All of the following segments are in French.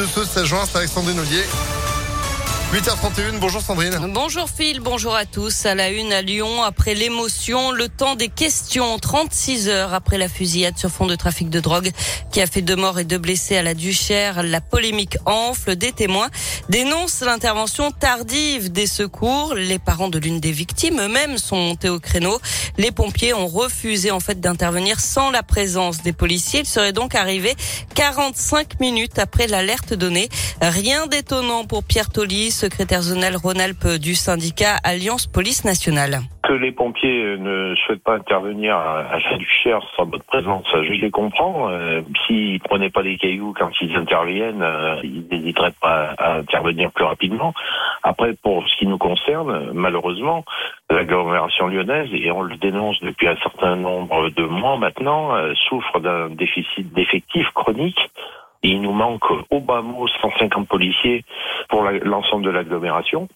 de ce 16 juin. C'est avec Sandrine Ollier. 8h31, bonjour Sandrine. Bonjour Phil, bonjour à tous. À la une à Lyon, après l'émotion, le temps des questions. 36 heures après la fusillade sur fond de trafic de drogue qui a fait deux morts et deux blessés à la Duchère, la polémique enfle. Des témoins dénoncent l'intervention tardive des secours. Les parents de l'une des victimes eux-mêmes sont montés au créneau. Les pompiers ont refusé en fait d'intervenir sans la présence des policiers. Ils seraient donc arrivés 45 minutes après l'alerte donnée. Rien d'étonnant pour Pierre Tolis secrétaire zonal Rhône-Alpes du syndicat Alliance Police Nationale. Que les pompiers ne souhaitent pas intervenir à la Duchère sans votre présence, je les comprends. Euh, s'ils prenaient pas des cailloux quand ils interviennent, euh, ils n'hésiteraient pas à intervenir plus rapidement. Après, pour ce qui nous concerne, malheureusement, l'agglomération lyonnaise, et on le dénonce depuis un certain nombre de mois maintenant, euh, souffre d'un déficit d'effectifs chronique il nous manque au bas mot 150 policiers pour l'ensemble de l'agglomération.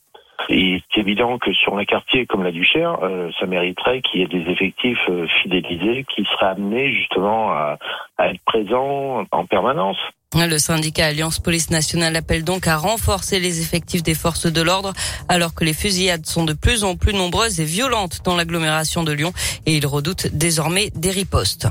Et c'est évident que sur un quartier comme la Duchère, euh, ça mériterait qu'il y ait des effectifs euh, fidélisés qui seraient amenés justement à, à être présents en permanence. Le syndicat Alliance Police Nationale appelle donc à renforcer les effectifs des forces de l'ordre alors que les fusillades sont de plus en plus nombreuses et violentes dans l'agglomération de Lyon et il redoute désormais des ripostes.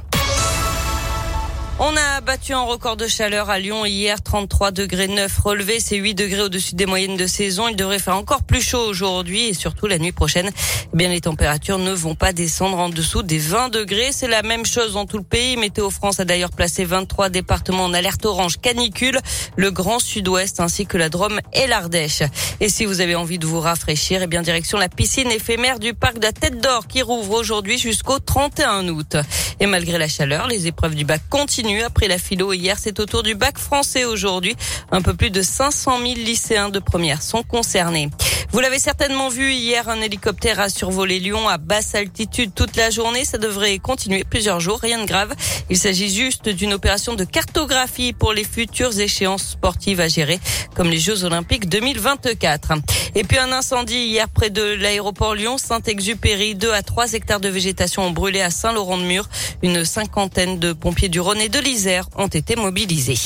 On a battu un record de chaleur à Lyon hier, 33 degrés 9 relevés, c'est 8 degrés au-dessus des moyennes de saison. Il devrait faire encore plus chaud aujourd'hui et surtout la nuit prochaine. Eh bien, les températures ne vont pas descendre en dessous des 20 degrés. C'est la même chose dans tout le pays. Météo France a d'ailleurs placé 23 départements en alerte orange canicule, le Grand Sud-Ouest ainsi que la Drôme et l'Ardèche. Et si vous avez envie de vous rafraîchir, eh bien, direction la piscine éphémère du parc de la Tête d'Or qui rouvre aujourd'hui jusqu'au 31 août. Et malgré la chaleur, les épreuves du bac continuent. Après la philo hier, c'est au tour du bac français aujourd'hui. Un peu plus de 500 000 lycéens de première sont concernés. Vous l'avez certainement vu hier, un hélicoptère a survolé Lyon à basse altitude toute la journée. Ça devrait continuer plusieurs jours, rien de grave. Il s'agit juste d'une opération de cartographie pour les futures échéances sportives à gérer, comme les Jeux Olympiques 2024. Et puis un incendie hier près de l'aéroport Lyon Saint-Exupéry. Deux à trois hectares de végétation ont brûlé à Saint-Laurent-de-Mur. Une cinquantaine de pompiers du Rhône et de l'Isère ont été mobilisés.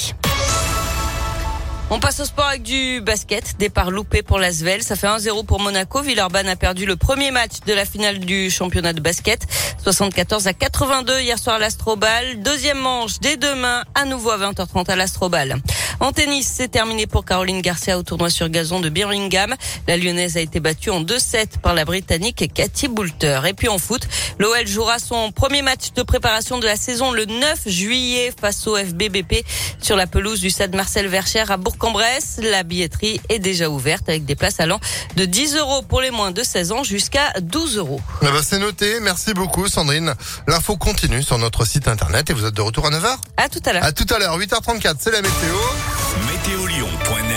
On passe au sport avec du basket. Départ loupé pour l'Asvel. Ça fait 1-0 pour Monaco. Villeurbanne a perdu le premier match de la finale du championnat de basket. 74 à 82 hier soir à l'Astrobal. Deuxième manche dès demain, à nouveau à 20h30 à l'Astrobal. En tennis, c'est terminé pour Caroline Garcia au tournoi sur gazon de Birmingham. La lyonnaise a été battue en 2-7 par la britannique Cathy Boulter. Et puis en foot, l'OL jouera son premier match de préparation de la saison le 9 juillet face au FBBP sur la pelouse du stade Marcel Vercher à Bourg-en-Bresse. La billetterie est déjà ouverte avec des places allant de 10 euros pour les moins de 16 ans jusqu'à 12 euros. Eh ben, c'est noté. Merci beaucoup, Sandrine. L'info continue sur notre site internet et vous êtes de retour à 9h? À tout à l'heure. À tout à l'heure, 8h34, c'est la météo.